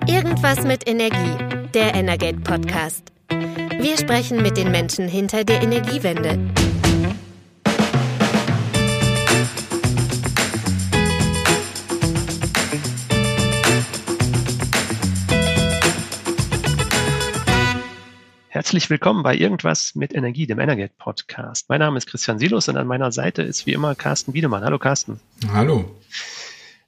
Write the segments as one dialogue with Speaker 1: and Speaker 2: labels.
Speaker 1: Irgendwas mit Energie, der Energate Podcast. Wir sprechen mit den Menschen hinter der Energiewende.
Speaker 2: Herzlich willkommen bei Irgendwas mit Energie, dem Energate Podcast. Mein Name ist Christian Silos und an meiner Seite ist wie immer Carsten Wiedemann. Hallo Carsten.
Speaker 3: Hallo.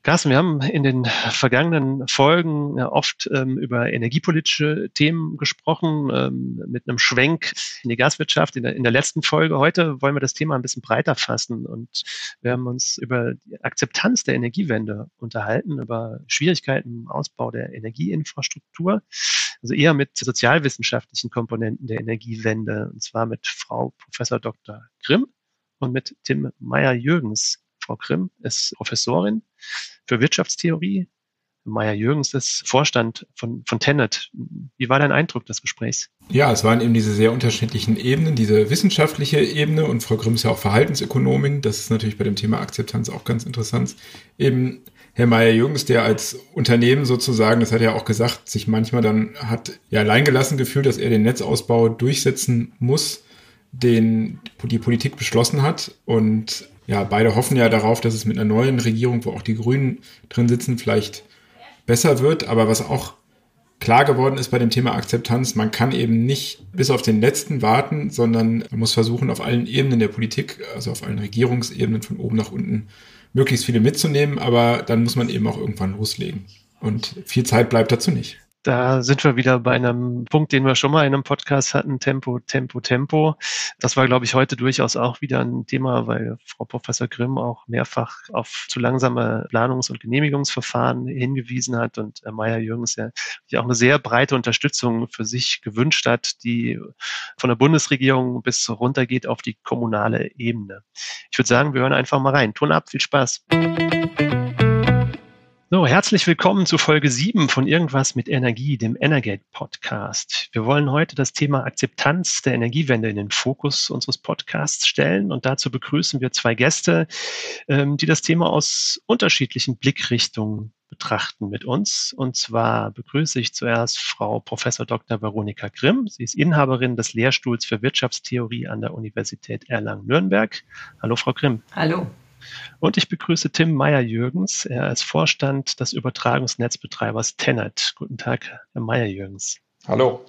Speaker 2: Carsten, wir haben in den vergangenen Folgen oft ähm, über energiepolitische Themen gesprochen, ähm, mit einem Schwenk in die Gaswirtschaft. In der, in der letzten Folge heute wollen wir das Thema ein bisschen breiter fassen und wir haben uns über die Akzeptanz der Energiewende unterhalten, über Schwierigkeiten im Ausbau der Energieinfrastruktur, also eher mit sozialwissenschaftlichen Komponenten der Energiewende, und zwar mit Frau Professor Dr. Grimm und mit Tim Meyer-Jürgens. Frau Grimm ist Professorin für Wirtschaftstheorie. Meier-Jürgens ist Vorstand von, von Tenet. Wie war dein Eindruck des Gesprächs?
Speaker 3: Ja, es waren eben diese sehr unterschiedlichen Ebenen, diese wissenschaftliche Ebene und Frau Grimm ist ja auch Verhaltensökonomin. Das ist natürlich bei dem Thema Akzeptanz auch ganz interessant. Eben Herr Meier-Jürgens, der als Unternehmen sozusagen, das hat er auch gesagt, sich manchmal dann hat ja alleingelassen gefühlt, dass er den Netzausbau durchsetzen muss, den die Politik beschlossen hat und ja, beide hoffen ja darauf, dass es mit einer neuen Regierung, wo auch die Grünen drin sitzen, vielleicht besser wird. Aber was auch klar geworden ist bei dem Thema Akzeptanz, man kann eben nicht bis auf den letzten warten, sondern man muss versuchen, auf allen Ebenen der Politik, also auf allen Regierungsebenen von oben nach unten, möglichst viele mitzunehmen. Aber dann muss man eben auch irgendwann loslegen. Und viel Zeit bleibt dazu nicht
Speaker 2: da sind wir wieder bei einem Punkt, den wir schon mal in einem Podcast hatten, Tempo, Tempo, Tempo. Das war, glaube ich, heute durchaus auch wieder ein Thema, weil Frau Professor Grimm auch mehrfach auf zu langsame Planungs- und Genehmigungsverfahren hingewiesen hat und Herr Meyer-Jürgens ja auch eine sehr breite Unterstützung für sich gewünscht hat, die von der Bundesregierung bis runter geht auf die kommunale Ebene. Ich würde sagen, wir hören einfach mal rein. Ton ab, viel Spaß. So, herzlich willkommen zu Folge 7 von Irgendwas mit Energie, dem Energate Podcast. Wir wollen heute das Thema Akzeptanz der Energiewende in den Fokus unseres Podcasts stellen und dazu begrüßen wir zwei Gäste, ähm, die das Thema aus unterschiedlichen Blickrichtungen betrachten mit uns. Und zwar begrüße ich zuerst Frau Professor Dr. Veronika Grimm. Sie ist Inhaberin des Lehrstuhls für Wirtschaftstheorie an der Universität Erlangen-Nürnberg. Hallo, Frau Grimm.
Speaker 4: Hallo.
Speaker 2: Und ich begrüße Tim Meyer-Jürgens. Er ist Vorstand des Übertragungsnetzbetreibers Tenet. Guten Tag, Herr Meyer-Jürgens.
Speaker 5: Hallo.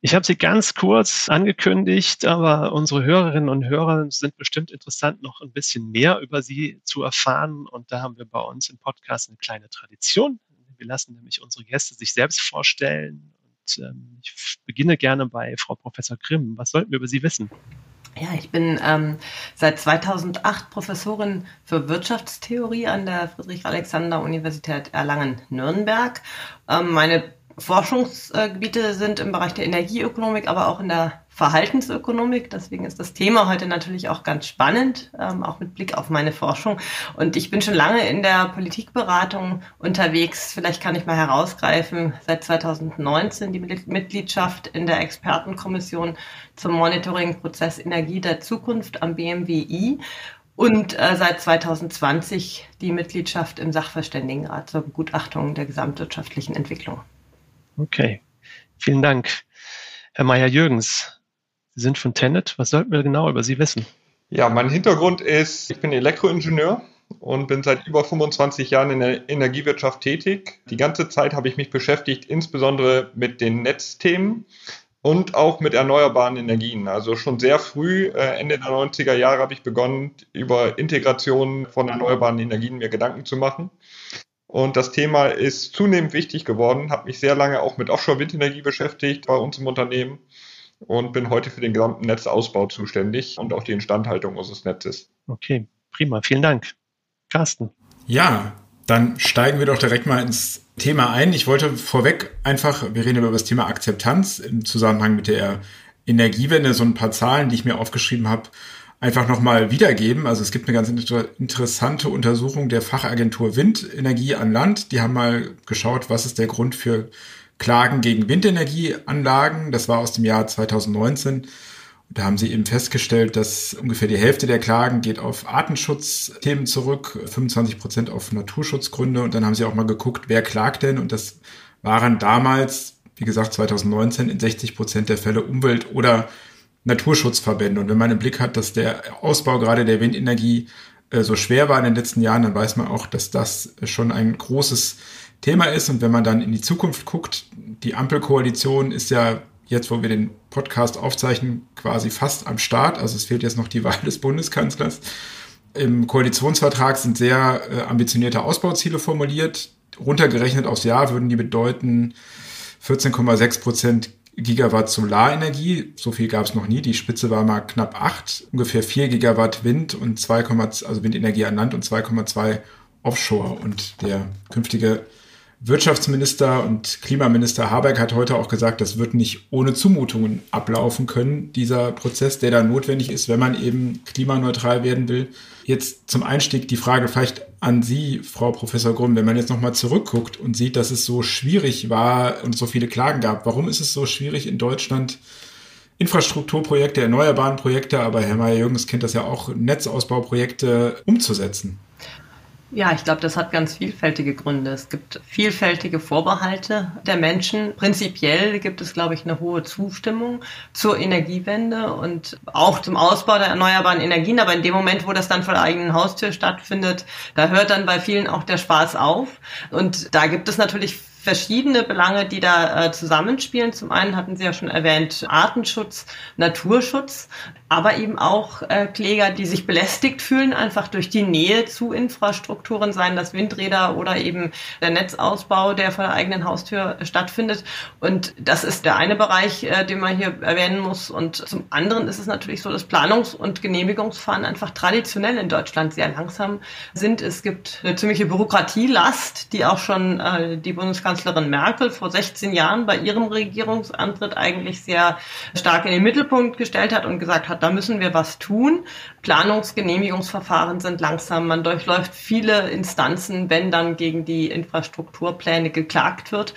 Speaker 2: Ich habe Sie ganz kurz angekündigt, aber unsere Hörerinnen und Hörer sind bestimmt interessant, noch ein bisschen mehr über Sie zu erfahren. Und da haben wir bei uns im Podcast eine kleine Tradition. Wir lassen nämlich unsere Gäste sich selbst vorstellen. Und ähm, ich beginne gerne bei Frau Professor Grimm. Was sollten wir über Sie wissen?
Speaker 4: Ja, ich bin ähm, seit 2008 Professorin für Wirtschaftstheorie an der Friedrich-Alexander-Universität Erlangen-Nürnberg. Ähm, meine Forschungsgebiete sind im Bereich der Energieökonomik, aber auch in der Verhaltensökonomik. Deswegen ist das Thema heute natürlich auch ganz spannend, ähm, auch mit Blick auf meine Forschung. Und ich bin schon lange in der Politikberatung unterwegs. Vielleicht kann ich mal herausgreifen, seit 2019 die Mitgliedschaft in der Expertenkommission zum Monitoring-Prozess Energie der Zukunft am BMWI und äh, seit 2020 die Mitgliedschaft im Sachverständigenrat zur Begutachtung der gesamtwirtschaftlichen Entwicklung.
Speaker 2: Okay, vielen Dank. Herr Meyer-Jürgens, Sie sind von Tenet. Was sollten wir genau über Sie wissen?
Speaker 5: Ja, mein Hintergrund ist, ich bin Elektroingenieur und bin seit über 25 Jahren in der Energiewirtschaft tätig. Die ganze Zeit habe ich mich beschäftigt, insbesondere mit den Netzthemen und auch mit erneuerbaren Energien. Also schon sehr früh, äh, Ende der 90er Jahre, habe ich begonnen, über Integration von erneuerbaren Energien mir Gedanken zu machen. Und das Thema ist zunehmend wichtig geworden, habe mich sehr lange auch mit Offshore-Windenergie beschäftigt bei uns im Unternehmen und bin heute für den gesamten Netzausbau zuständig und auch die Instandhaltung unseres Netzes.
Speaker 2: Okay, prima, vielen Dank. Carsten.
Speaker 3: Ja, dann steigen wir doch direkt mal ins Thema ein. Ich wollte vorweg einfach, wir reden über das Thema Akzeptanz im Zusammenhang mit der Energiewende, so ein paar Zahlen, die ich mir aufgeschrieben habe, einfach nochmal wiedergeben. Also es gibt eine ganz inter interessante Untersuchung der Fachagentur Windenergie an Land. Die haben mal geschaut, was ist der Grund für Klagen gegen Windenergieanlagen. Das war aus dem Jahr 2019. Da haben sie eben festgestellt, dass ungefähr die Hälfte der Klagen geht auf Artenschutzthemen zurück, 25 Prozent auf Naturschutzgründe. Und dann haben sie auch mal geguckt, wer klagt denn? Und das waren damals, wie gesagt, 2019 in 60 Prozent der Fälle Umwelt- oder Naturschutzverbände. Und wenn man im Blick hat, dass der Ausbau gerade der Windenergie äh, so schwer war in den letzten Jahren, dann weiß man auch, dass das schon ein großes Thema ist. Und wenn man dann in die Zukunft guckt, die Ampelkoalition ist ja jetzt, wo wir den Podcast aufzeichnen, quasi fast am Start. Also es fehlt jetzt noch die Wahl des Bundeskanzlers. Im Koalitionsvertrag sind sehr äh, ambitionierte Ausbauziele formuliert. Runtergerechnet aufs Jahr würden die bedeuten 14,6 Prozent Gigawatt Solarenergie. So viel gab es noch nie. Die Spitze war mal knapp acht. Ungefähr vier Gigawatt Wind und 2, also Windenergie an Land und 2,2 Offshore. Und der künftige Wirtschaftsminister und Klimaminister Habeck hat heute auch gesagt, das wird nicht ohne Zumutungen ablaufen können, dieser Prozess, der da notwendig ist, wenn man eben klimaneutral werden will. Jetzt zum Einstieg die Frage vielleicht an Sie, Frau Professor Grumm, wenn man jetzt nochmal zurückguckt und sieht, dass es so schwierig war und so viele Klagen gab, warum ist es so schwierig in Deutschland, Infrastrukturprojekte, erneuerbaren Projekte, aber Herr Mayer-Jürgens kennt das ja auch, Netzausbauprojekte umzusetzen?
Speaker 4: Ja, ich glaube, das hat ganz vielfältige Gründe. Es gibt vielfältige Vorbehalte der Menschen. Prinzipiell gibt es, glaube ich, eine hohe Zustimmung zur Energiewende und auch zum Ausbau der erneuerbaren Energien. Aber in dem Moment, wo das dann vor der eigenen Haustür stattfindet, da hört dann bei vielen auch der Spaß auf. Und da gibt es natürlich verschiedene Belange, die da äh, zusammenspielen. Zum einen hatten Sie ja schon erwähnt, Artenschutz, Naturschutz, aber eben auch äh, Kläger, die sich belästigt fühlen, einfach durch die Nähe zu Infrastrukturen, seien das Windräder oder eben der Netzausbau, der vor der eigenen Haustür stattfindet. Und das ist der eine Bereich, äh, den man hier erwähnen muss. Und zum anderen ist es natürlich so, dass Planungs- und Genehmigungsfahren einfach traditionell in Deutschland sehr langsam sind. Es gibt eine ziemliche Bürokratielast, die auch schon äh, die Bundeskanzlerin Merkel vor 16 Jahren bei ihrem Regierungsantritt eigentlich sehr stark in den Mittelpunkt gestellt hat und gesagt hat, da müssen wir was tun. Planungsgenehmigungsverfahren sind langsam. Man durchläuft viele Instanzen, wenn dann gegen die Infrastrukturpläne geklagt wird.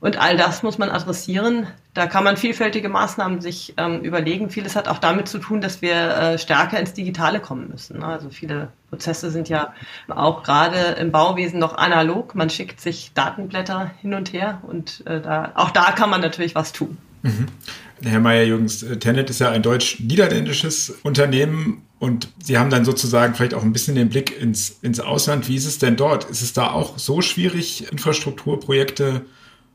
Speaker 4: Und all das muss man adressieren. Da kann man vielfältige Maßnahmen sich ähm, überlegen. Vieles hat auch damit zu tun, dass wir äh, stärker ins Digitale kommen müssen. Also viele Prozesse sind ja auch gerade im Bauwesen noch analog. Man schickt sich Datenblätter hin und her und äh, da, auch da kann man natürlich was tun.
Speaker 3: Mhm. Herr Meier-Jürgens, äh, Tenet ist ja ein deutsch-niederländisches Unternehmen und Sie haben dann sozusagen vielleicht auch ein bisschen den Blick ins, ins Ausland. Wie ist es denn dort? Ist es da auch so schwierig, Infrastrukturprojekte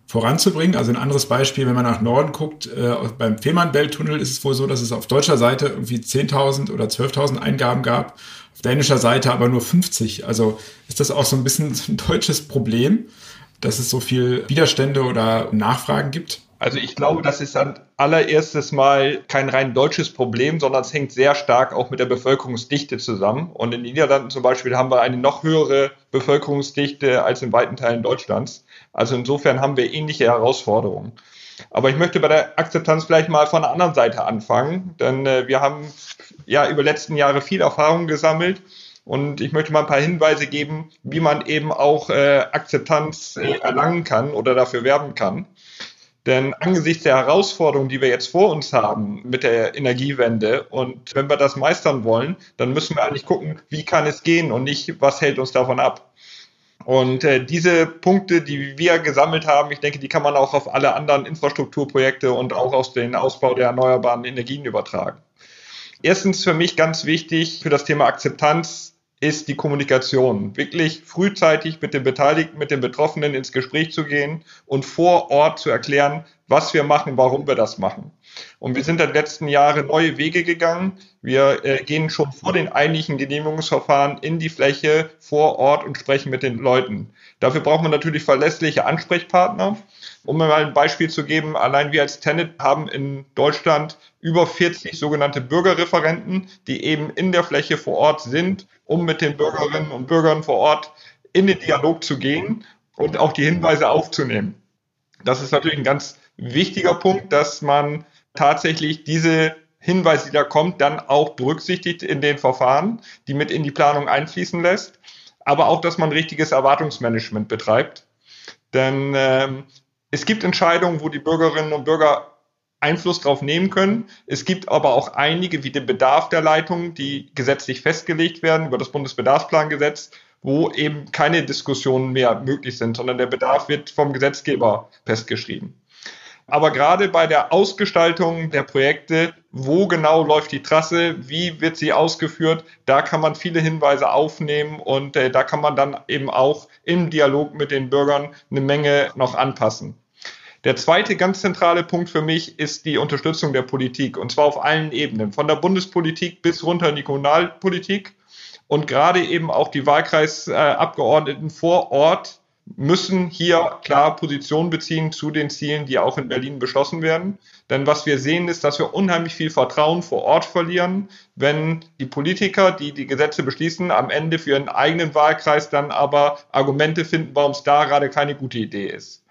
Speaker 3: voranzubringen? Also ein anderes Beispiel, wenn man nach Norden guckt, äh, beim Fehmarnbelt-Tunnel ist es wohl so, dass es auf deutscher Seite irgendwie 10.000 oder 12.000 Eingaben gab, auf dänischer Seite aber nur 50. Also ist das auch so ein bisschen ein deutsches Problem, dass es so viel Widerstände oder Nachfragen gibt?
Speaker 5: Also ich glaube, das ist an allererstes Mal kein rein deutsches Problem, sondern es hängt sehr stark auch mit der Bevölkerungsdichte zusammen. Und in den Niederlanden zum Beispiel haben wir eine noch höhere Bevölkerungsdichte als in weiten Teilen Deutschlands. Also insofern haben wir ähnliche Herausforderungen. Aber ich möchte bei der Akzeptanz vielleicht mal von der anderen Seite anfangen, denn äh, wir haben ja über letzten Jahre viel Erfahrung gesammelt. Und ich möchte mal ein paar Hinweise geben, wie man eben auch äh, Akzeptanz äh, erlangen kann oder dafür werben kann. Denn angesichts der Herausforderungen, die wir jetzt vor uns haben mit der Energiewende und wenn wir das meistern wollen, dann müssen wir eigentlich gucken, wie kann es gehen und nicht, was hält uns davon ab. Und äh, diese Punkte, die wir gesammelt haben, ich denke, die kann man auch auf alle anderen Infrastrukturprojekte und auch aus den Ausbau der erneuerbaren Energien übertragen. Erstens für mich ganz wichtig für das Thema Akzeptanz ist die Kommunikation. Wirklich frühzeitig mit den Beteiligten, mit den Betroffenen ins Gespräch zu gehen und vor Ort zu erklären, was wir machen, warum wir das machen. Und wir sind in den letzten Jahren neue Wege gegangen. Wir äh, gehen schon vor den eigentlichen Genehmigungsverfahren in die Fläche vor Ort und sprechen mit den Leuten. Dafür braucht man natürlich verlässliche Ansprechpartner. Um mal ein Beispiel zu geben, allein wir als Tenet haben in Deutschland über 40 sogenannte Bürgerreferenten, die eben in der Fläche vor Ort sind, um mit den Bürgerinnen und Bürgern vor Ort in den Dialog zu gehen und auch die Hinweise aufzunehmen. Das ist natürlich ein ganz wichtiger Punkt, dass man tatsächlich diese Hinweise, die da kommt, dann auch berücksichtigt in den Verfahren, die mit in die Planung einfließen lässt, aber auch, dass man richtiges Erwartungsmanagement betreibt. Denn ähm, es gibt Entscheidungen, wo die Bürgerinnen und Bürger Einfluss drauf nehmen können. Es gibt aber auch einige, wie den Bedarf der Leitungen, die gesetzlich festgelegt werden über das Bundesbedarfsplangesetz, wo eben keine Diskussionen mehr möglich sind, sondern der Bedarf wird vom Gesetzgeber festgeschrieben. Aber gerade bei der Ausgestaltung der Projekte, wo genau läuft die Trasse, wie wird sie ausgeführt, da kann man viele Hinweise aufnehmen und äh, da kann man dann eben auch im Dialog mit den Bürgern eine Menge noch anpassen. Der zweite ganz zentrale Punkt für mich ist die Unterstützung der Politik und zwar auf allen Ebenen, von der Bundespolitik bis runter in die Kommunalpolitik und gerade eben auch die Wahlkreisabgeordneten vor Ort müssen hier klar Position beziehen zu den Zielen, die auch in Berlin beschlossen werden. Denn was wir sehen, ist, dass wir unheimlich viel Vertrauen vor Ort verlieren, wenn die Politiker, die die Gesetze beschließen, am Ende für ihren eigenen Wahlkreis dann aber Argumente finden, warum es da gerade keine gute Idee ist.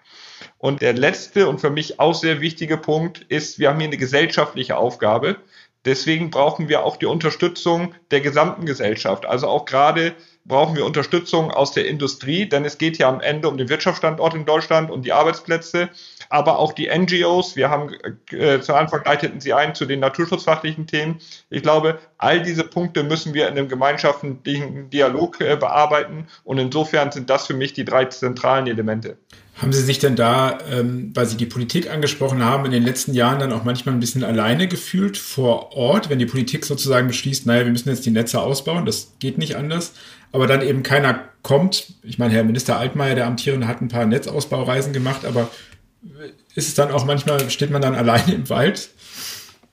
Speaker 5: Und der letzte und für mich auch sehr wichtige Punkt ist, wir haben hier eine gesellschaftliche Aufgabe. Deswegen brauchen wir auch die Unterstützung der gesamten Gesellschaft. Also auch gerade brauchen wir Unterstützung aus der Industrie, denn es geht ja am Ende um den Wirtschaftsstandort in Deutschland und die Arbeitsplätze, aber auch die NGOs. Wir haben äh, zu Anfang leiteten sie ein zu den naturschutzfachlichen Themen. Ich glaube, all diese Punkte müssen wir in einem gemeinschaftlichen Dialog äh, bearbeiten und insofern sind das für mich die drei zentralen Elemente.
Speaker 3: Haben Sie sich denn da, ähm, weil Sie die Politik angesprochen haben, in den letzten Jahren dann auch manchmal ein bisschen alleine gefühlt vor Ort, wenn die Politik sozusagen beschließt, naja, wir müssen jetzt die Netze ausbauen, das geht nicht anders, aber dann eben keiner kommt. Ich meine, Herr Minister Altmaier, der Amtierende, hat ein paar Netzausbaureisen gemacht, aber ist es dann auch manchmal, steht man dann alleine im Wald?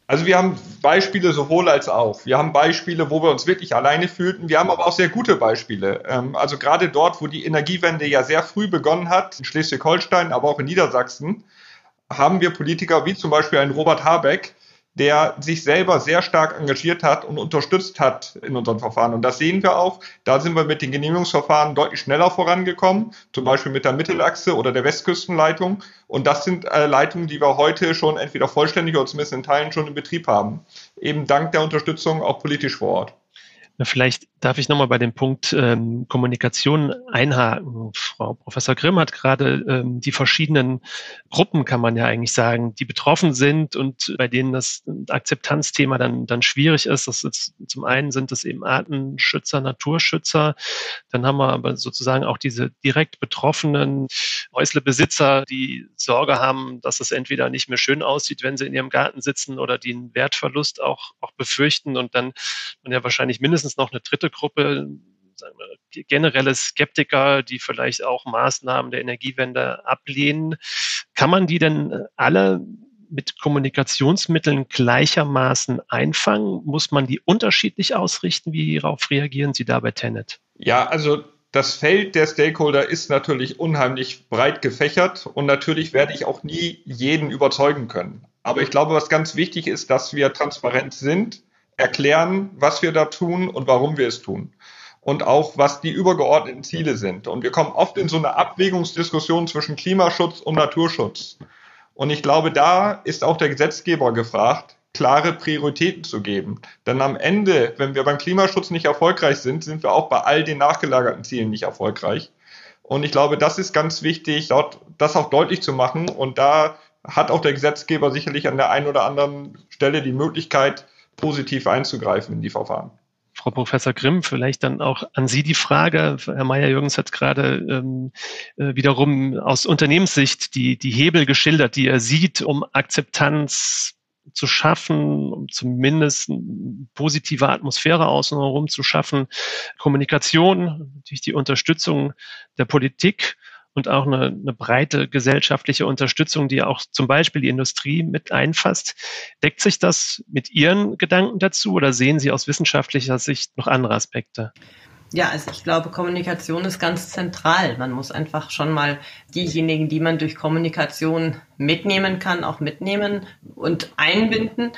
Speaker 5: Also wir haben Beispiele sowohl als auch. Wir haben Beispiele, wo wir uns wirklich alleine fühlten. Wir haben aber auch sehr gute Beispiele. Ähm, also gerade dort, wo die Energiewende ja sehr früh begonnen hat, in Schleswig-Holstein, aber auch in Niedersachsen, haben wir Politiker wie zum Beispiel einen Robert Habeck, der sich selber sehr stark engagiert hat und unterstützt hat in unseren Verfahren. Und das sehen wir auch. Da sind wir mit den Genehmigungsverfahren deutlich schneller vorangekommen, zum Beispiel mit der Mittelachse oder der Westküstenleitung. Und das sind äh, Leitungen, die wir heute schon entweder vollständig oder zumindest in Teilen schon in Betrieb haben. Eben dank der Unterstützung auch politisch vor Ort.
Speaker 2: Vielleicht darf ich nochmal bei dem Punkt ähm, Kommunikation einhaken. Frau Professor Grimm hat gerade ähm, die verschiedenen Gruppen, kann man ja eigentlich sagen, die betroffen sind und bei denen das Akzeptanzthema dann, dann schwierig ist. Das ist, zum einen sind es eben Artenschützer, Naturschützer. Dann haben wir aber sozusagen auch diese direkt betroffenen Häuslebesitzer, die Sorge haben, dass es entweder nicht mehr schön aussieht, wenn sie in ihrem Garten sitzen oder die einen Wertverlust auch, auch befürchten und dann man ja wahrscheinlich mindestens noch eine dritte Gruppe, wir, generelle Skeptiker, die vielleicht auch Maßnahmen der Energiewende ablehnen. Kann man die denn alle mit Kommunikationsmitteln gleichermaßen einfangen? Muss man die unterschiedlich ausrichten? Wie darauf reagieren Sie da bei Tenet?
Speaker 5: Ja, also das Feld der Stakeholder ist natürlich unheimlich breit gefächert und natürlich werde ich auch nie jeden überzeugen können. Aber ich glaube, was ganz wichtig ist, dass wir transparent sind erklären, was wir da tun und warum wir es tun. Und auch, was die übergeordneten Ziele sind. Und wir kommen oft in so eine Abwägungsdiskussion zwischen Klimaschutz und Naturschutz. Und ich glaube, da ist auch der Gesetzgeber gefragt, klare Prioritäten zu geben. Denn am Ende, wenn wir beim Klimaschutz nicht erfolgreich sind, sind wir auch bei all den nachgelagerten Zielen nicht erfolgreich. Und ich glaube, das ist ganz wichtig, dort das auch deutlich zu machen. Und da hat auch der Gesetzgeber sicherlich an der einen oder anderen Stelle die Möglichkeit, positiv einzugreifen in die Verfahren.
Speaker 2: Frau Professor Grimm, vielleicht dann auch an Sie die Frage. Herr Meyer-Jürgens hat gerade ähm, äh, wiederum aus Unternehmenssicht die, die Hebel geschildert, die er sieht, um Akzeptanz zu schaffen, um zumindest eine positive Atmosphäre außenherum zu schaffen. Kommunikation, durch die Unterstützung der Politik und auch eine, eine breite gesellschaftliche Unterstützung, die auch zum Beispiel die Industrie mit einfasst. Deckt sich das mit Ihren Gedanken dazu oder sehen Sie aus wissenschaftlicher Sicht noch andere Aspekte?
Speaker 4: Ja, also ich glaube, Kommunikation ist ganz zentral. Man muss einfach schon mal diejenigen, die man durch Kommunikation mitnehmen kann, auch mitnehmen und einbinden,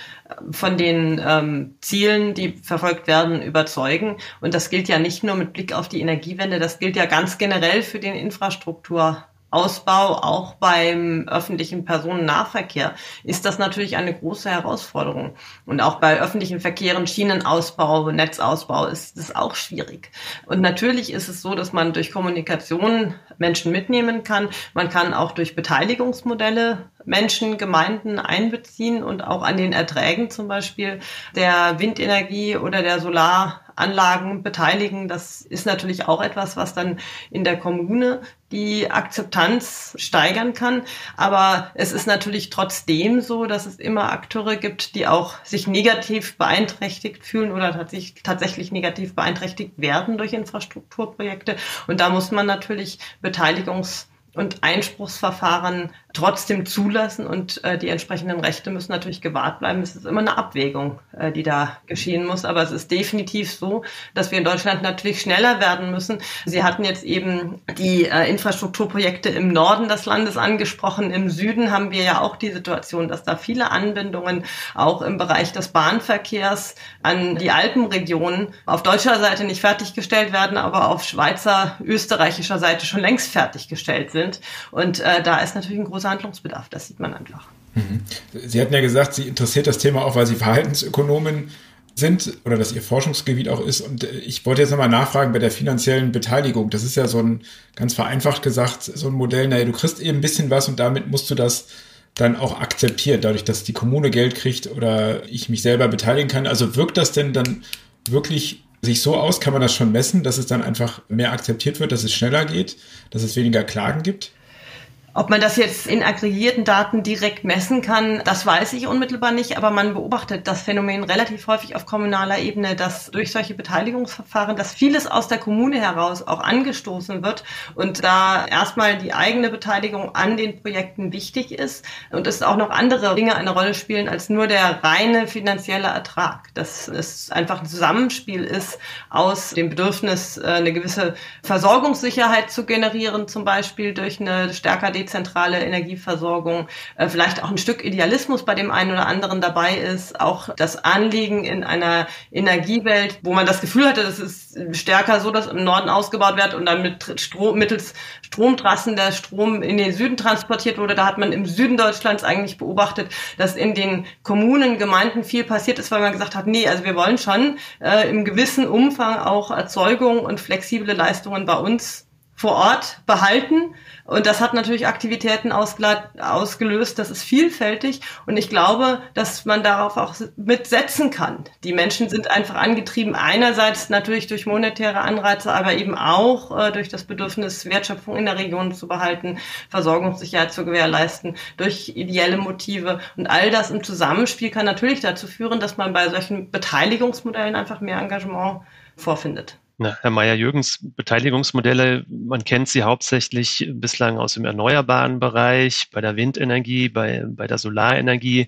Speaker 4: von den ähm, Zielen, die verfolgt werden, überzeugen. Und das gilt ja nicht nur mit Blick auf die Energiewende, das gilt ja ganz generell für den Infrastruktur. Ausbau, auch beim öffentlichen Personennahverkehr, ist das natürlich eine große Herausforderung. Und auch bei öffentlichen Verkehren, Schienenausbau, Netzausbau ist es auch schwierig. Und natürlich ist es so, dass man durch Kommunikation Menschen mitnehmen kann. Man kann auch durch Beteiligungsmodelle Menschen, Gemeinden einbeziehen und auch an den Erträgen zum Beispiel der Windenergie oder der Solaranlagen beteiligen. Das ist natürlich auch etwas, was dann in der Kommune die Akzeptanz steigern kann. Aber es ist natürlich trotzdem so, dass es immer Akteure gibt, die auch sich negativ beeinträchtigt fühlen oder tatsächlich, tatsächlich negativ beeinträchtigt werden durch Infrastrukturprojekte. Und da muss man natürlich Beteiligungs und Einspruchsverfahren trotzdem zulassen und äh, die entsprechenden Rechte müssen natürlich gewahrt bleiben. Es ist immer eine Abwägung, äh, die da geschehen muss. Aber es ist definitiv so, dass wir in Deutschland natürlich schneller werden müssen. Sie hatten jetzt eben die äh, Infrastrukturprojekte im Norden des Landes angesprochen. Im Süden haben wir ja auch die Situation, dass da viele Anbindungen auch im Bereich des Bahnverkehrs an die Alpenregionen auf deutscher Seite nicht fertiggestellt werden, aber auf Schweizer, österreichischer Seite schon längst fertiggestellt sind. Und äh, da ist natürlich ein großer großer Handlungsbedarf. Das sieht man einfach.
Speaker 3: Mhm. Sie hatten ja gesagt, Sie interessiert das Thema auch, weil Sie Verhaltensökonomen sind oder dass Ihr Forschungsgebiet auch ist. Und äh, ich wollte jetzt nochmal nachfragen bei der finanziellen Beteiligung. Das ist ja so ein, ganz vereinfacht gesagt, so ein Modell, naja, du kriegst eben ein bisschen was und damit musst du das dann auch akzeptieren, dadurch, dass die Kommune Geld kriegt oder ich mich selber beteiligen kann. Also wirkt das denn dann wirklich sich so aus? Kann man das schon messen, dass es dann einfach mehr akzeptiert wird, dass es schneller geht, dass es weniger Klagen gibt?
Speaker 4: Ob man das jetzt in aggregierten Daten direkt messen kann, das weiß ich unmittelbar nicht, aber man beobachtet das Phänomen relativ häufig auf kommunaler Ebene, dass durch solche Beteiligungsverfahren, dass vieles aus der Kommune heraus auch angestoßen wird und da erstmal die eigene Beteiligung an den Projekten wichtig ist und es auch noch andere Dinge eine Rolle spielen als nur der reine finanzielle Ertrag. Dass es einfach ein Zusammenspiel ist aus dem Bedürfnis, äh, eine gewisse Versorgungssicherheit zu generieren, zum Beispiel durch eine stärker dezentrale Energieversorgung, äh, vielleicht auch ein Stück Idealismus bei dem einen oder anderen dabei ist, auch das Anliegen in einer Energiewelt, wo man das Gefühl hatte, das ist stärker so, dass im Norden ausgebaut wird und dann mit Strom, mittels Stromtrassen der Strom in den Süden transportiert wurde. Da hat man im Süden Deutschlands eigentlich beobachtet, dass in den Kommunen, Gemeinden viel passiert ist, weil man gesagt hat, nee, also wir wollen schon äh, im gewissen Umfang auch Erzeugung und flexible Leistungen bei uns vor Ort behalten. Und das hat natürlich Aktivitäten ausgelöst. Das ist vielfältig. Und ich glaube, dass man darauf auch mitsetzen kann. Die Menschen sind einfach angetrieben, einerseits natürlich durch monetäre Anreize, aber eben auch äh, durch das Bedürfnis, Wertschöpfung in der Region zu behalten, Versorgungssicherheit zu gewährleisten, durch ideelle Motive. Und all das im Zusammenspiel kann natürlich dazu führen, dass man bei solchen Beteiligungsmodellen einfach mehr Engagement vorfindet.
Speaker 2: Na, Herr Meyer-Jürgens, Beteiligungsmodelle, man kennt sie hauptsächlich bislang aus dem erneuerbaren Bereich, bei der Windenergie, bei, bei der Solarenergie.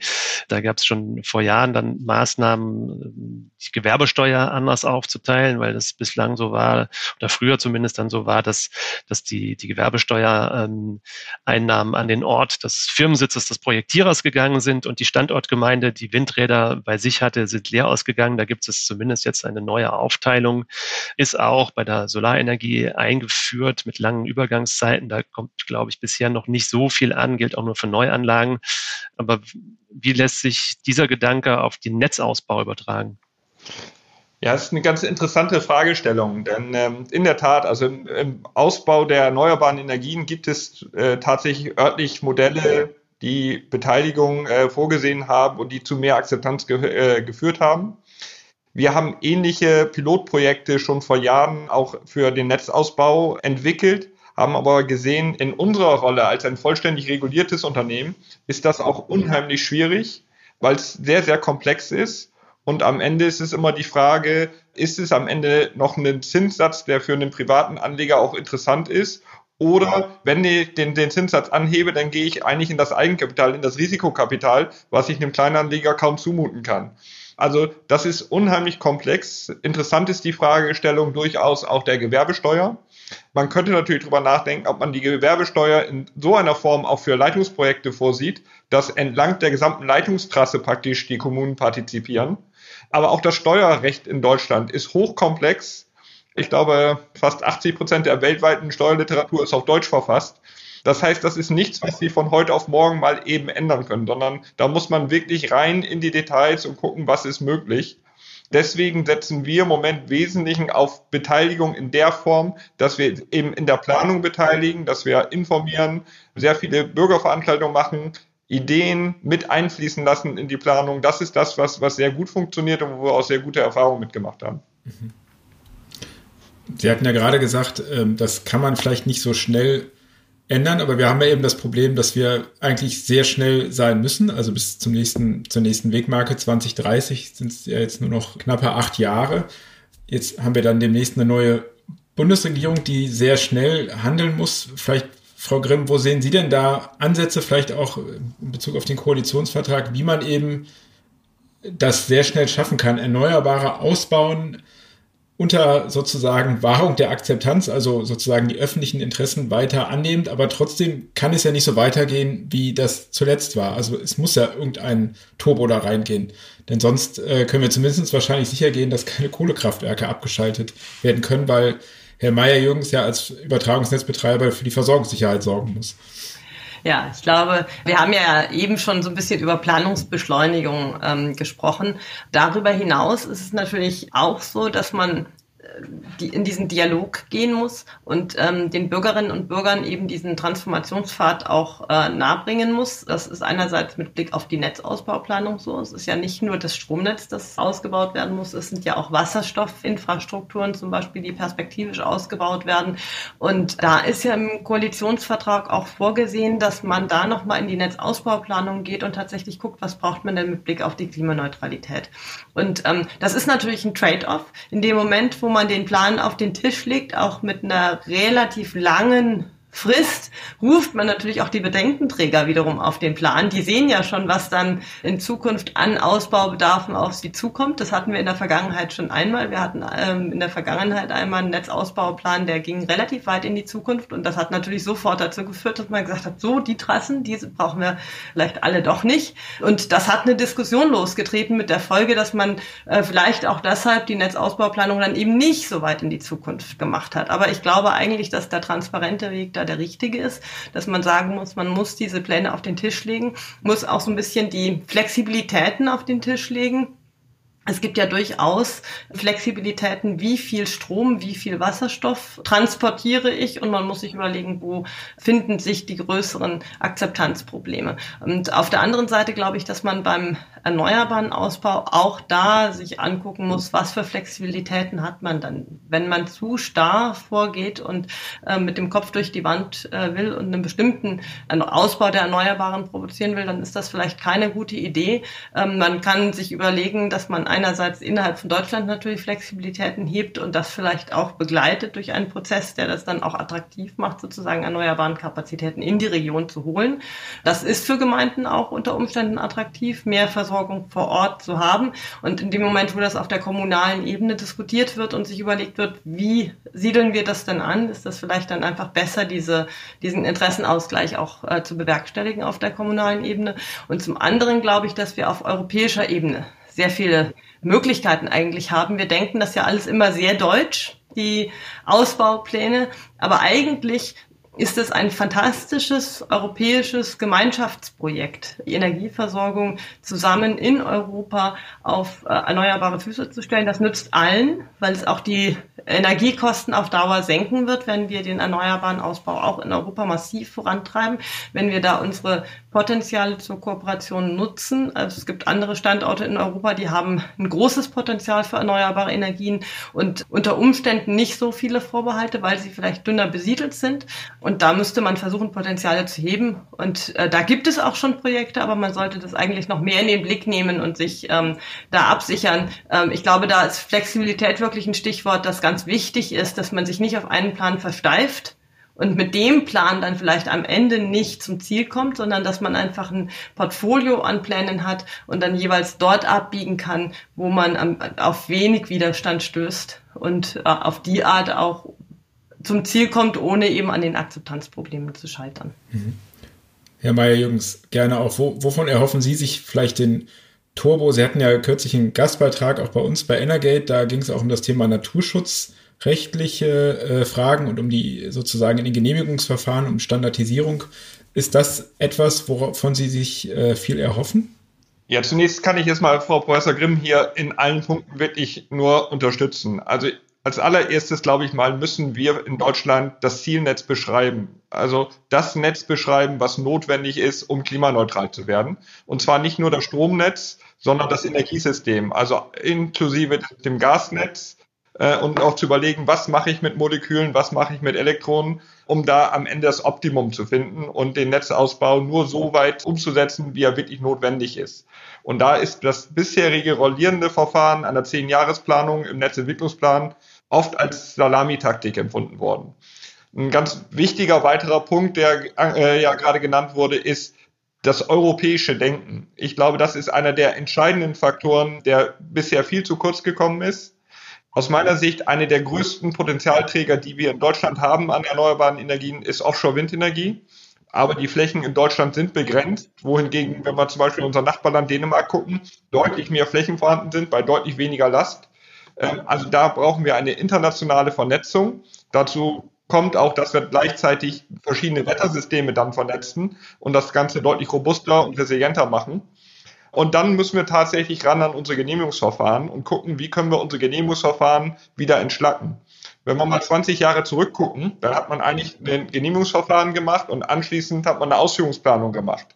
Speaker 2: Da gab es schon vor Jahren dann Maßnahmen, die Gewerbesteuer anders aufzuteilen, weil das bislang so war, oder früher zumindest dann so war, dass, dass die, die Gewerbesteuereinnahmen ähm, an den Ort des Firmensitzes des Projektierers gegangen sind und die Standortgemeinde, die Windräder bei sich hatte, sind leer ausgegangen. Da gibt es zumindest jetzt eine neue Aufteilung ist auch bei der Solarenergie eingeführt mit langen Übergangszeiten. Da kommt, glaube ich, bisher noch nicht so viel an, gilt auch nur für Neuanlagen. Aber wie lässt sich dieser Gedanke auf den Netzausbau übertragen?
Speaker 5: Ja, das ist eine ganz interessante Fragestellung, denn ähm, in der Tat, also im, im, Ausbau der erneuerbaren Energien gibt es äh, tatsächlich örtlich Modelle, die Beteiligung äh, vorgesehen haben und die zu mehr Akzeptanz ge äh, geführt haben. Wir haben ähnliche Pilotprojekte schon vor Jahren auch für den Netzausbau entwickelt, haben aber gesehen, in unserer Rolle als ein vollständig reguliertes Unternehmen ist das auch unheimlich schwierig, weil es sehr, sehr komplex ist. Und am Ende ist es immer die Frage, ist es am Ende noch ein Zinssatz, der für einen privaten Anleger auch interessant ist? Oder wenn ich den, den Zinssatz anhebe, dann gehe ich eigentlich in das Eigenkapital, in das Risikokapital, was ich einem Kleinanleger kaum zumuten kann. Also das ist unheimlich komplex. Interessant ist die Fragestellung durchaus auch der Gewerbesteuer. Man könnte natürlich darüber nachdenken, ob man die Gewerbesteuer in so einer Form auch für Leitungsprojekte vorsieht, dass entlang der gesamten Leitungstrasse praktisch die Kommunen partizipieren. Aber auch das Steuerrecht in Deutschland ist hochkomplex. Ich glaube, fast 80 Prozent der weltweiten Steuerliteratur ist auf Deutsch verfasst. Das heißt, das ist nichts, was Sie von heute auf morgen mal eben ändern können, sondern da muss man wirklich rein in die Details und gucken, was ist möglich. Deswegen setzen wir im Moment Wesentlichen auf Beteiligung in der Form, dass wir eben in der Planung beteiligen, dass wir informieren, sehr viele Bürgerveranstaltungen machen, Ideen mit einfließen lassen in die Planung. Das ist das, was, was sehr gut funktioniert und wo wir auch sehr gute Erfahrungen mitgemacht haben.
Speaker 3: Sie hatten ja gerade gesagt, ähm, das kann man vielleicht nicht so schnell ändern, aber wir haben ja eben das Problem, dass wir eigentlich sehr schnell sein müssen. Also bis zum nächsten, zur nächsten Wegmarke 2030 sind es ja jetzt nur noch knappe acht Jahre. Jetzt haben wir dann demnächst eine neue Bundesregierung, die sehr schnell handeln muss. Vielleicht Frau Grimm, wo sehen Sie denn da Ansätze, vielleicht auch in Bezug auf den Koalitionsvertrag, wie man eben das sehr schnell schaffen kann, Erneuerbare ausbauen unter sozusagen Wahrung der Akzeptanz, also sozusagen die öffentlichen Interessen weiter annehmend, aber trotzdem kann es ja nicht so weitergehen, wie das zuletzt war. Also es muss ja irgendein Turbo da reingehen. Denn sonst äh, können wir zumindest wahrscheinlich sicher gehen, dass keine Kohlekraftwerke abgeschaltet werden können, weil Herr Meyer-Jürgens ja als Übertragungsnetzbetreiber für die Versorgungssicherheit sorgen muss.
Speaker 4: Ja, ich glaube, wir haben ja eben schon so ein bisschen über Planungsbeschleunigung ähm, gesprochen. Darüber hinaus ist es natürlich auch so, dass man die in diesen Dialog gehen muss und ähm, den Bürgerinnen und Bürgern eben diesen Transformationspfad auch äh, nahebringen muss. Das ist einerseits mit Blick auf die Netzausbauplanung so. Es ist ja nicht nur das Stromnetz, das ausgebaut werden muss. Es sind ja auch Wasserstoffinfrastrukturen zum Beispiel, die perspektivisch ausgebaut werden. Und da ist ja im Koalitionsvertrag auch vorgesehen, dass man da nochmal in die Netzausbauplanung geht und tatsächlich guckt, was braucht man denn mit Blick auf die Klimaneutralität. Und ähm, das ist natürlich ein Trade-off. In dem Moment, wo man den Plan auf den Tisch legt, auch mit einer relativ langen Frist ruft man natürlich auch die Bedenkenträger wiederum auf den Plan. Die sehen ja schon, was dann in Zukunft an Ausbaubedarfen auf sie zukommt. Das hatten wir in der Vergangenheit schon einmal. Wir hatten ähm, in der Vergangenheit einmal einen Netzausbauplan, der ging relativ weit in die Zukunft und das hat natürlich sofort dazu geführt, dass man gesagt hat, so die Trassen, diese brauchen wir vielleicht alle doch nicht. Und das hat eine Diskussion losgetreten mit der Folge, dass man äh, vielleicht auch deshalb die Netzausbauplanung dann eben nicht so weit in die Zukunft gemacht hat. Aber ich glaube eigentlich, dass der transparente Weg da der richtige ist, dass man sagen muss, man muss diese Pläne auf den Tisch legen, muss auch so ein bisschen die Flexibilitäten auf den Tisch legen es gibt ja durchaus Flexibilitäten, wie viel Strom, wie viel Wasserstoff transportiere ich und man muss sich überlegen, wo finden sich die größeren Akzeptanzprobleme. Und auf der anderen Seite glaube ich, dass man beim erneuerbaren Ausbau auch da sich angucken muss, was für Flexibilitäten hat man dann. Wenn man zu starr vorgeht und äh, mit dem Kopf durch die Wand äh, will und einen bestimmten Ausbau der Erneuerbaren provozieren will, dann ist das vielleicht keine gute Idee. Ähm, man kann sich überlegen, dass man einerseits innerhalb von Deutschland natürlich Flexibilitäten hebt und das vielleicht auch begleitet durch einen Prozess, der das dann auch attraktiv macht, sozusagen erneuerbaren Kapazitäten in die Region zu holen. Das ist für Gemeinden auch unter Umständen attraktiv, mehr Versorgung vor Ort zu haben. Und in dem Moment, wo das auf der kommunalen Ebene diskutiert wird und sich überlegt wird, wie siedeln wir das denn an, ist das vielleicht dann einfach besser, diese, diesen Interessenausgleich auch äh, zu bewerkstelligen auf der kommunalen Ebene. Und zum anderen glaube ich, dass wir auf europäischer Ebene sehr viele Möglichkeiten eigentlich haben. Wir denken das ja alles immer sehr deutsch, die Ausbaupläne, aber eigentlich ist es ein fantastisches europäisches Gemeinschaftsprojekt, die Energieversorgung zusammen in Europa auf äh, erneuerbare Füße zu stellen. Das nützt allen, weil es auch die Energiekosten auf Dauer senken wird, wenn wir den erneuerbaren Ausbau auch in Europa massiv vorantreiben, wenn wir da unsere Potenziale zur Kooperation nutzen. Also es gibt andere Standorte in Europa, die haben ein großes Potenzial für erneuerbare Energien und unter Umständen nicht so viele Vorbehalte, weil sie vielleicht dünner besiedelt sind. Und da müsste man versuchen, Potenziale zu heben. Und äh, da gibt es auch schon Projekte, aber man sollte das eigentlich noch mehr in den Blick nehmen und sich ähm, da absichern. Ähm, ich glaube, da ist Flexibilität wirklich ein Stichwort, das ganz wichtig ist, dass man sich nicht auf einen Plan versteift und mit dem Plan dann vielleicht am Ende nicht zum Ziel kommt, sondern dass man einfach ein Portfolio an Plänen hat und dann jeweils dort abbiegen kann, wo man auf wenig Widerstand stößt und äh, auf die Art auch zum Ziel kommt, ohne eben an den Akzeptanzproblemen zu scheitern. Mhm.
Speaker 3: Herr Meyer-Jürgens, gerne auch. Wo, wovon erhoffen Sie sich vielleicht den Turbo? Sie hatten ja kürzlich einen Gastbeitrag auch bei uns bei Energate. Da ging es auch um das Thema naturschutzrechtliche äh, Fragen und um die sozusagen in den Genehmigungsverfahren, um Standardisierung. Ist das etwas, wovon Sie sich äh, viel erhoffen?
Speaker 5: Ja, zunächst kann ich jetzt mal Frau Professor Grimm hier in allen Punkten wirklich nur unterstützen. Also als allererstes, glaube ich mal, müssen wir in Deutschland das Zielnetz beschreiben. Also das Netz beschreiben, was notwendig ist, um klimaneutral zu werden. Und zwar nicht nur das Stromnetz, sondern das Energiesystem, also inklusive dem Gasnetz, äh, und auch zu überlegen, was mache ich mit Molekülen, was mache ich mit Elektronen, um da am Ende das Optimum zu finden und den Netzausbau nur so weit umzusetzen, wie er wirklich notwendig ist. Und da ist das bisherige rollierende Verfahren einer Zehn-Jahres-Planung im Netzentwicklungsplan oft als Salamitaktik empfunden worden. Ein ganz wichtiger weiterer Punkt, der äh, ja gerade genannt wurde, ist das europäische Denken. Ich glaube, das ist einer der entscheidenden Faktoren, der bisher viel zu kurz gekommen ist. Aus meiner Sicht eine der größten Potenzialträger, die wir in Deutschland haben an erneuerbaren Energien, ist Offshore-Windenergie. Aber die Flächen in Deutschland sind begrenzt, wohingegen, wenn wir zum Beispiel unser Nachbarland Dänemark gucken, deutlich mehr Flächen vorhanden sind bei deutlich weniger Last. Ähm, also da brauchen wir eine internationale Vernetzung. Dazu kommt auch, dass wir gleichzeitig verschiedene Wettersysteme dann vernetzen und das Ganze deutlich robuster und resilienter machen. Und dann müssen wir tatsächlich ran an unsere Genehmigungsverfahren und gucken, wie können wir unsere Genehmigungsverfahren wieder entschlacken. Wenn wir mal 20 Jahre zurückgucken, dann hat man eigentlich ein Genehmigungsverfahren gemacht und anschließend hat man eine Ausführungsplanung gemacht.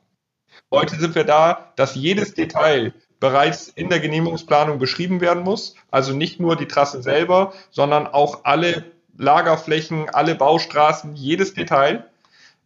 Speaker 5: Heute sind wir da, dass jedes Detail bereits in der Genehmigungsplanung beschrieben werden muss. Also nicht nur die Trasse selber, sondern auch alle Lagerflächen, alle Baustraßen, jedes Detail.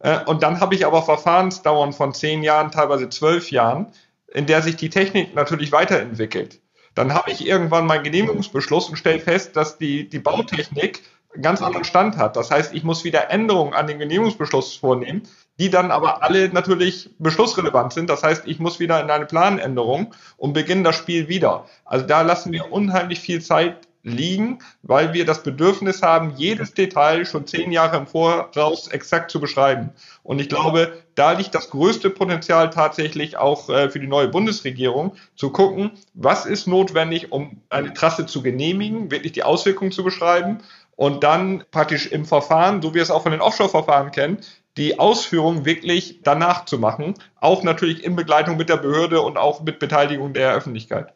Speaker 5: Äh, und dann habe ich aber Verfahrensdauern von zehn Jahren, teilweise zwölf Jahren, in der sich die Technik natürlich weiterentwickelt. Dann habe ich irgendwann meinen Genehmigungsbeschluss und stelle fest, dass die, die Bautechnik einen ganz anderen Stand hat. Das heißt, ich muss wieder Änderungen an den Genehmigungsbeschluss vornehmen, die dann aber alle natürlich beschlussrelevant sind. Das heißt, ich muss wieder in eine Planänderung und beginne das Spiel wieder. Also da lassen wir unheimlich viel Zeit liegen, weil wir das Bedürfnis haben, jedes Detail schon zehn Jahre im Voraus exakt zu beschreiben. Und ich glaube, da liegt das größte Potenzial tatsächlich auch äh, für die neue Bundesregierung, zu gucken, was ist notwendig, um eine Trasse zu genehmigen, wirklich die Auswirkungen zu beschreiben und dann praktisch im Verfahren, so wie wir es auch von den Offshore-Verfahren kennen, die Ausführung wirklich danach zu machen, auch natürlich in Begleitung mit der Behörde und auch mit Beteiligung der Öffentlichkeit.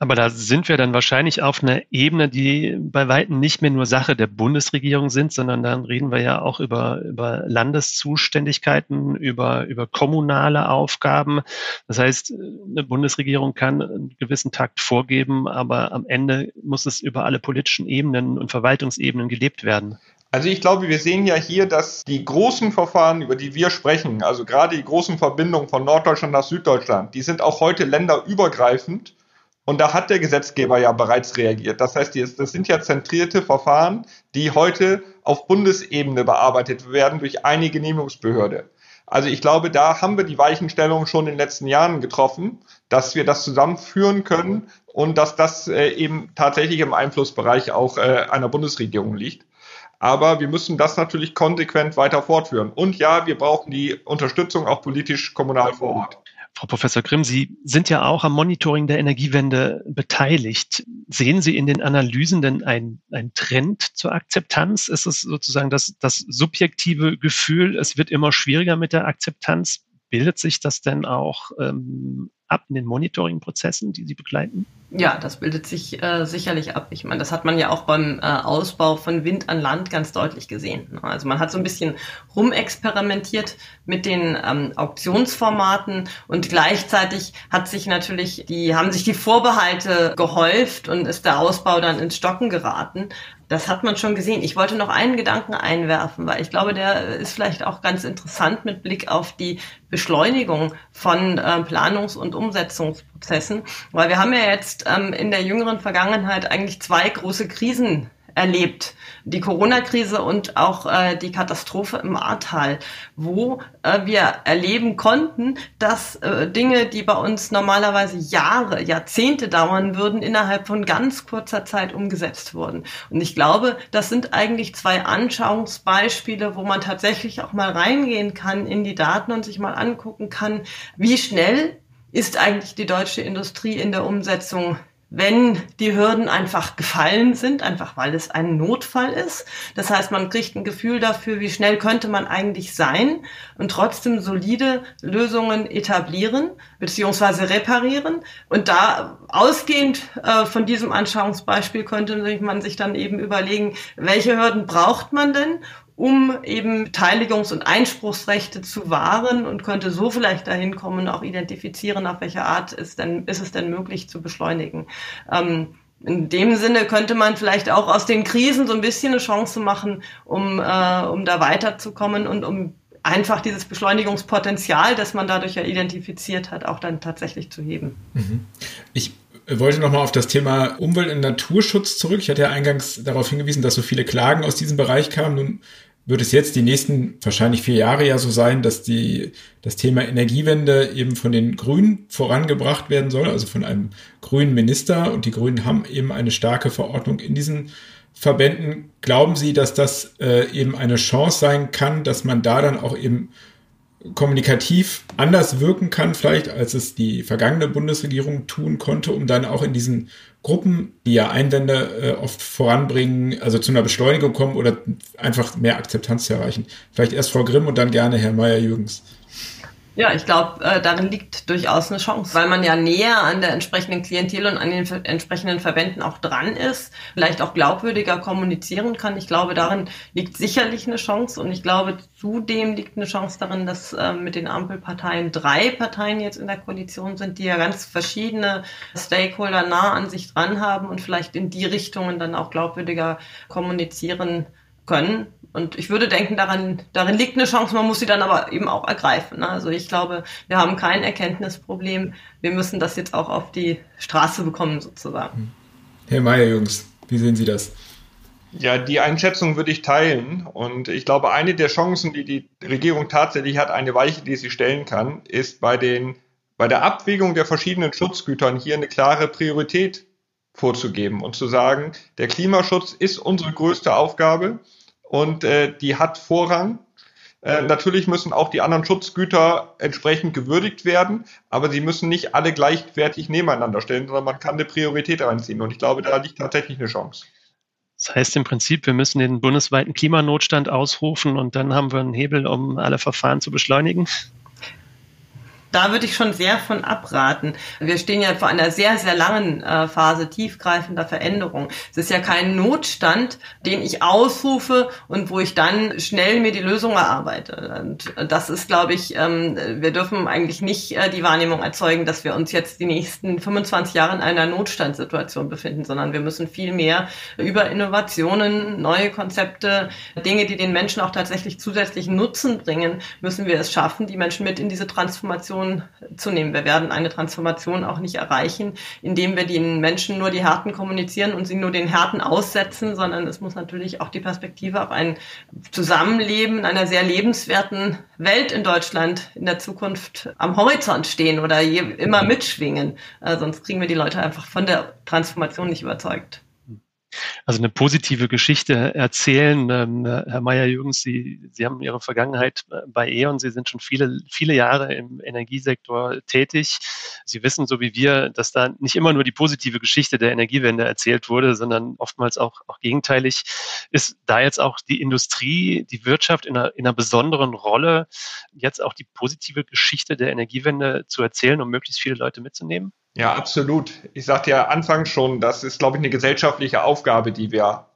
Speaker 2: Aber da sind wir dann wahrscheinlich auf einer Ebene, die bei Weitem nicht mehr nur Sache der Bundesregierung sind, sondern dann reden wir ja auch über, über Landeszuständigkeiten, über, über kommunale Aufgaben. Das heißt, eine Bundesregierung kann einen gewissen Takt vorgeben, aber am Ende muss es über alle politischen Ebenen und Verwaltungsebenen gelebt werden.
Speaker 5: Also ich glaube, wir sehen ja hier, dass die großen Verfahren, über die wir sprechen, also gerade die großen Verbindungen von Norddeutschland nach Süddeutschland, die sind auch heute länderübergreifend. Und da hat der Gesetzgeber ja bereits reagiert. Das heißt, das sind ja zentrierte Verfahren, die heute auf Bundesebene bearbeitet werden durch eine Genehmigungsbehörde. Also ich glaube, da haben wir die Weichenstellung schon in den letzten Jahren getroffen, dass wir das zusammenführen können und dass das äh, eben tatsächlich im Einflussbereich auch äh, einer Bundesregierung liegt. Aber wir müssen das natürlich konsequent weiter fortführen. Und ja, wir brauchen die Unterstützung auch politisch kommunal vor Ort.
Speaker 2: Frau Professor Grimm, Sie sind ja auch am Monitoring der Energiewende beteiligt. Sehen Sie in den Analysen denn einen Trend zur Akzeptanz? Ist es sozusagen das, das subjektive Gefühl, es wird immer schwieriger mit der Akzeptanz? Bildet sich das denn auch ähm, ab in den Monitoring-Prozessen, die Sie begleiten?
Speaker 4: Ja, das bildet sich äh, sicherlich ab. Ich meine, das hat man ja auch beim äh, Ausbau von Wind an Land ganz deutlich gesehen. Also man hat so ein bisschen rumexperimentiert mit den ähm, Auktionsformaten und gleichzeitig hat sich natürlich die, haben sich die Vorbehalte gehäuft und ist der Ausbau dann ins Stocken geraten. Das hat man schon gesehen. Ich wollte noch einen Gedanken einwerfen, weil ich glaube, der ist vielleicht auch ganz interessant mit Blick auf die Beschleunigung von äh, Planungs- und Umsetzungsprozessen, weil wir haben ja jetzt ähm, in der jüngeren Vergangenheit eigentlich zwei große Krisen erlebt. Die Corona-Krise und auch äh, die Katastrophe im Ahrtal, wo äh, wir erleben konnten, dass äh, Dinge, die bei uns normalerweise Jahre, Jahrzehnte dauern würden, innerhalb von ganz kurzer Zeit umgesetzt wurden. Und ich glaube, das sind eigentlich zwei Anschauungsbeispiele, wo man tatsächlich auch mal reingehen kann in die Daten und sich mal angucken kann, wie schnell ist eigentlich die deutsche Industrie in der Umsetzung wenn die Hürden einfach gefallen sind, einfach weil es ein Notfall ist. Das heißt, man kriegt ein Gefühl dafür, wie schnell könnte man eigentlich sein und trotzdem solide Lösungen etablieren beziehungsweise reparieren. Und da ausgehend äh, von diesem Anschauungsbeispiel könnte man sich dann eben überlegen, welche Hürden braucht man denn, um eben Beteiligungs- und Einspruchsrechte zu wahren und könnte so vielleicht dahin kommen, auch identifizieren, auf welche Art ist, denn, ist es denn möglich zu beschleunigen. Ähm, in dem Sinne könnte man vielleicht auch aus den Krisen so ein bisschen eine Chance machen, um, äh, um da weiterzukommen und um einfach dieses Beschleunigungspotenzial, das man dadurch ja identifiziert hat, auch dann tatsächlich zu heben.
Speaker 3: Mhm. Ich wollte nochmal auf das Thema Umwelt- und Naturschutz zurück. Ich hatte ja eingangs darauf hingewiesen, dass so viele Klagen aus diesem Bereich kamen. Nun wird es jetzt die nächsten wahrscheinlich vier Jahre ja so sein, dass die, das Thema Energiewende eben von den Grünen vorangebracht werden soll, also von einem grünen Minister. Und die Grünen haben eben eine starke Verordnung in diesen Verbänden. Glauben Sie, dass das äh, eben eine Chance sein kann, dass man da dann auch eben kommunikativ anders wirken kann, vielleicht als es die vergangene Bundesregierung tun konnte, um dann auch in diesen Gruppen, die ja Einwände äh, oft voranbringen, also zu einer Beschleunigung kommen oder einfach mehr Akzeptanz zu erreichen. Vielleicht erst Frau Grimm und dann gerne Herr Meyer-Jürgens.
Speaker 4: Ja, ich glaube, äh, darin liegt durchaus eine Chance, weil man ja näher an der entsprechenden Klientel und an den entsprechenden Verbänden auch dran ist, vielleicht auch glaubwürdiger kommunizieren kann. Ich glaube, darin liegt sicherlich eine Chance und ich glaube, zudem liegt eine Chance darin, dass äh, mit den Ampelparteien drei Parteien jetzt in der Koalition sind, die ja ganz verschiedene Stakeholder nah an sich dran haben und vielleicht in die Richtungen dann auch glaubwürdiger kommunizieren können. Und ich würde denken, daran, darin liegt eine Chance, man muss sie dann aber eben auch ergreifen. Ne? Also ich glaube, wir haben kein Erkenntnisproblem. Wir müssen das jetzt auch auf die Straße bekommen, sozusagen.
Speaker 3: Herr Mayer, Jungs, wie sehen Sie das?
Speaker 5: Ja, die Einschätzung würde ich teilen. Und ich glaube, eine der Chancen, die die Regierung tatsächlich hat, eine Weiche, die sie stellen kann, ist bei den, bei der Abwägung der verschiedenen Schutzgütern hier eine klare Priorität vorzugeben und zu sagen, der Klimaschutz ist unsere größte Aufgabe und äh, die hat Vorrang. Äh, natürlich müssen auch die anderen Schutzgüter entsprechend gewürdigt werden, aber sie müssen nicht alle gleichwertig nebeneinander stellen, sondern man kann eine Priorität reinziehen. Und ich glaube, da liegt tatsächlich eine Chance.
Speaker 2: Das heißt im Prinzip, wir müssen den bundesweiten Klimanotstand ausrufen und dann haben wir einen Hebel, um alle Verfahren zu beschleunigen
Speaker 4: da würde ich schon sehr von abraten. Wir stehen ja vor einer sehr, sehr langen äh, Phase tiefgreifender Veränderung. Es ist ja kein Notstand, den ich ausrufe und wo ich dann schnell mir die Lösung erarbeite. Und das ist, glaube ich, ähm, wir dürfen eigentlich nicht äh, die Wahrnehmung erzeugen, dass wir uns jetzt die nächsten 25 Jahre in einer Notstandssituation befinden, sondern wir müssen viel mehr über Innovationen, neue Konzepte, Dinge, die den Menschen auch tatsächlich zusätzlichen Nutzen bringen, müssen wir es schaffen, die Menschen mit in diese Transformation Transformation zu nehmen. Wir werden eine Transformation auch nicht erreichen, indem wir den Menschen nur die Härten kommunizieren und sie nur den Härten aussetzen, sondern es muss natürlich auch die Perspektive auf ein Zusammenleben in einer sehr lebenswerten Welt in Deutschland in der Zukunft am Horizont stehen oder immer mitschwingen. Äh, sonst kriegen wir die Leute einfach von der Transformation nicht überzeugt
Speaker 2: also eine positive Geschichte erzählen. Ähm, Herr Meyer-Jürgens, Sie, Sie haben Ihre Vergangenheit äh, bei E.ON. Sie sind schon viele, viele Jahre im Energiesektor tätig. Sie wissen, so wie wir, dass da nicht immer nur die positive Geschichte der Energiewende erzählt wurde, sondern oftmals auch, auch gegenteilig. Ist da jetzt auch die Industrie, die Wirtschaft in einer, in einer besonderen Rolle, jetzt auch die positive Geschichte der Energiewende zu erzählen, um möglichst viele Leute mitzunehmen?
Speaker 5: Ja, absolut. Ich sagte ja anfangs schon, das ist, glaube ich, eine gesellschaftliche Aufgabe, die wir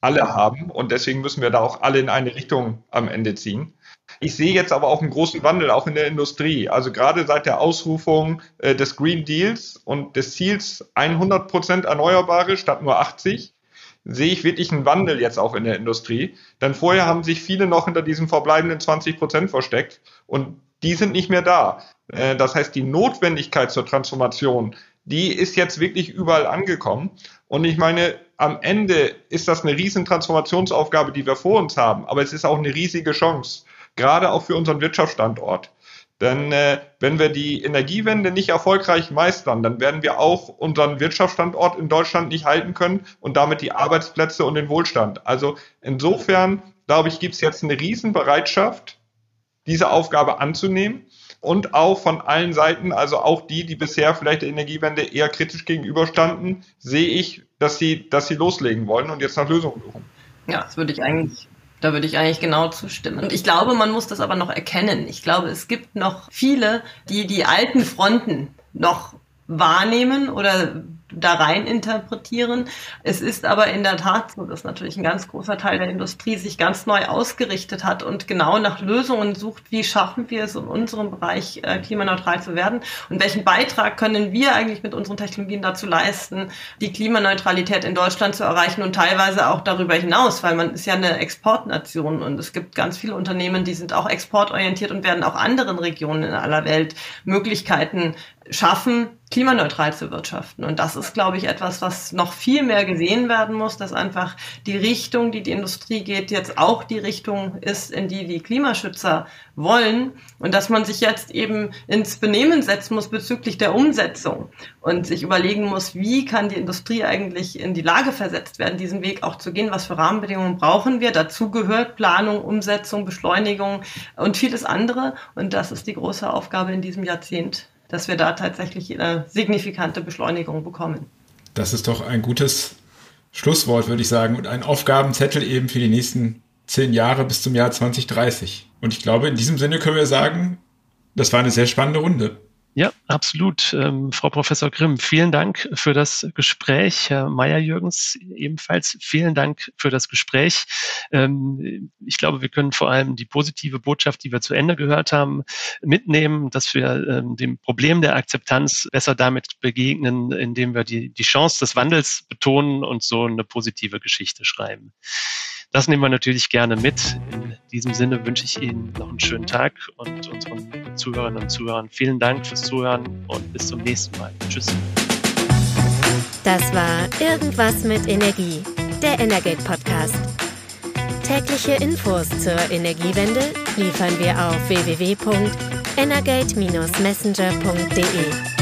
Speaker 5: alle haben. Und deswegen müssen wir da auch alle in eine Richtung am Ende ziehen. Ich sehe jetzt aber auch einen großen Wandel, auch in der Industrie. Also gerade seit der Ausrufung äh, des Green Deals und des Ziels 100 Prozent Erneuerbare statt nur 80, sehe ich wirklich einen Wandel jetzt auch in der Industrie. Denn vorher haben sich viele noch hinter diesen verbleibenden 20 Prozent versteckt und die sind nicht mehr da. Äh, das heißt, die Notwendigkeit zur Transformation, die ist jetzt wirklich überall angekommen. Und ich meine, am Ende ist das eine riesen Transformationsaufgabe, die wir vor uns haben. Aber es ist auch eine riesige Chance, gerade auch für unseren Wirtschaftsstandort. Denn äh, wenn wir die Energiewende nicht erfolgreich meistern, dann werden wir auch unseren Wirtschaftsstandort in Deutschland nicht halten können und damit die Arbeitsplätze und den Wohlstand. Also insofern, glaube ich, gibt es jetzt eine Riesenbereitschaft, diese Aufgabe anzunehmen. und auch von allen Seiten, also auch die, die bisher vielleicht der Energiewende eher kritisch gegenüberstanden, sehe ich, dass sie, dass sie loslegen wollen und jetzt nach Lösungen suchen.
Speaker 4: Ja, das würde ich eigentlich da würde ich eigentlich genau zustimmen. Und ich glaube, man muss das aber noch erkennen. Ich glaube, es gibt noch viele, die die alten Fronten noch wahrnehmen oder da rein interpretieren. Es ist aber in der Tat so, dass natürlich ein ganz großer Teil der Industrie sich ganz neu ausgerichtet hat und genau nach Lösungen sucht, wie schaffen wir es in unserem Bereich äh, klimaneutral zu werden und welchen Beitrag können wir eigentlich mit unseren Technologien dazu leisten, die Klimaneutralität in Deutschland zu erreichen und teilweise auch darüber hinaus, weil man ist ja eine Exportnation und es gibt ganz viele Unternehmen, die sind auch exportorientiert und werden auch anderen Regionen in aller Welt Möglichkeiten schaffen, klimaneutral zu wirtschaften. Und das ist, glaube ich, etwas, was noch viel mehr gesehen werden muss, dass einfach die Richtung, die die Industrie geht, jetzt auch die Richtung ist, in die die Klimaschützer wollen und dass man sich jetzt eben ins Benehmen setzen muss bezüglich der Umsetzung und sich überlegen muss, wie kann die Industrie eigentlich in die Lage versetzt werden, diesen Weg auch zu gehen, was für Rahmenbedingungen brauchen wir. Dazu gehört Planung, Umsetzung, Beschleunigung und vieles andere. Und das ist die große Aufgabe in diesem Jahrzehnt dass wir da tatsächlich eine signifikante Beschleunigung bekommen.
Speaker 3: Das ist doch ein gutes Schlusswort, würde ich sagen, und ein Aufgabenzettel eben für die nächsten zehn Jahre bis zum Jahr 2030. Und ich glaube, in diesem Sinne können wir sagen, das war eine sehr spannende Runde.
Speaker 2: Ja, absolut. Ähm, Frau Professor Grimm, vielen Dank für das Gespräch. Herr Meyer-Jürgens ebenfalls vielen Dank für das Gespräch. Ähm, ich glaube, wir können vor allem die positive Botschaft, die wir zu Ende gehört haben, mitnehmen, dass wir ähm, dem Problem der Akzeptanz besser damit begegnen, indem wir die, die Chance des Wandels betonen und so eine positive Geschichte schreiben. Das nehmen wir natürlich gerne mit. In diesem Sinne wünsche ich Ihnen noch einen schönen Tag und unseren Zuhörerinnen und Zuhörern vielen Dank fürs Zuhören und bis zum nächsten Mal. Tschüss.
Speaker 1: Das war Irgendwas mit Energie, der Energate Podcast. Tägliche Infos zur Energiewende liefern wir auf www.energate-messenger.de.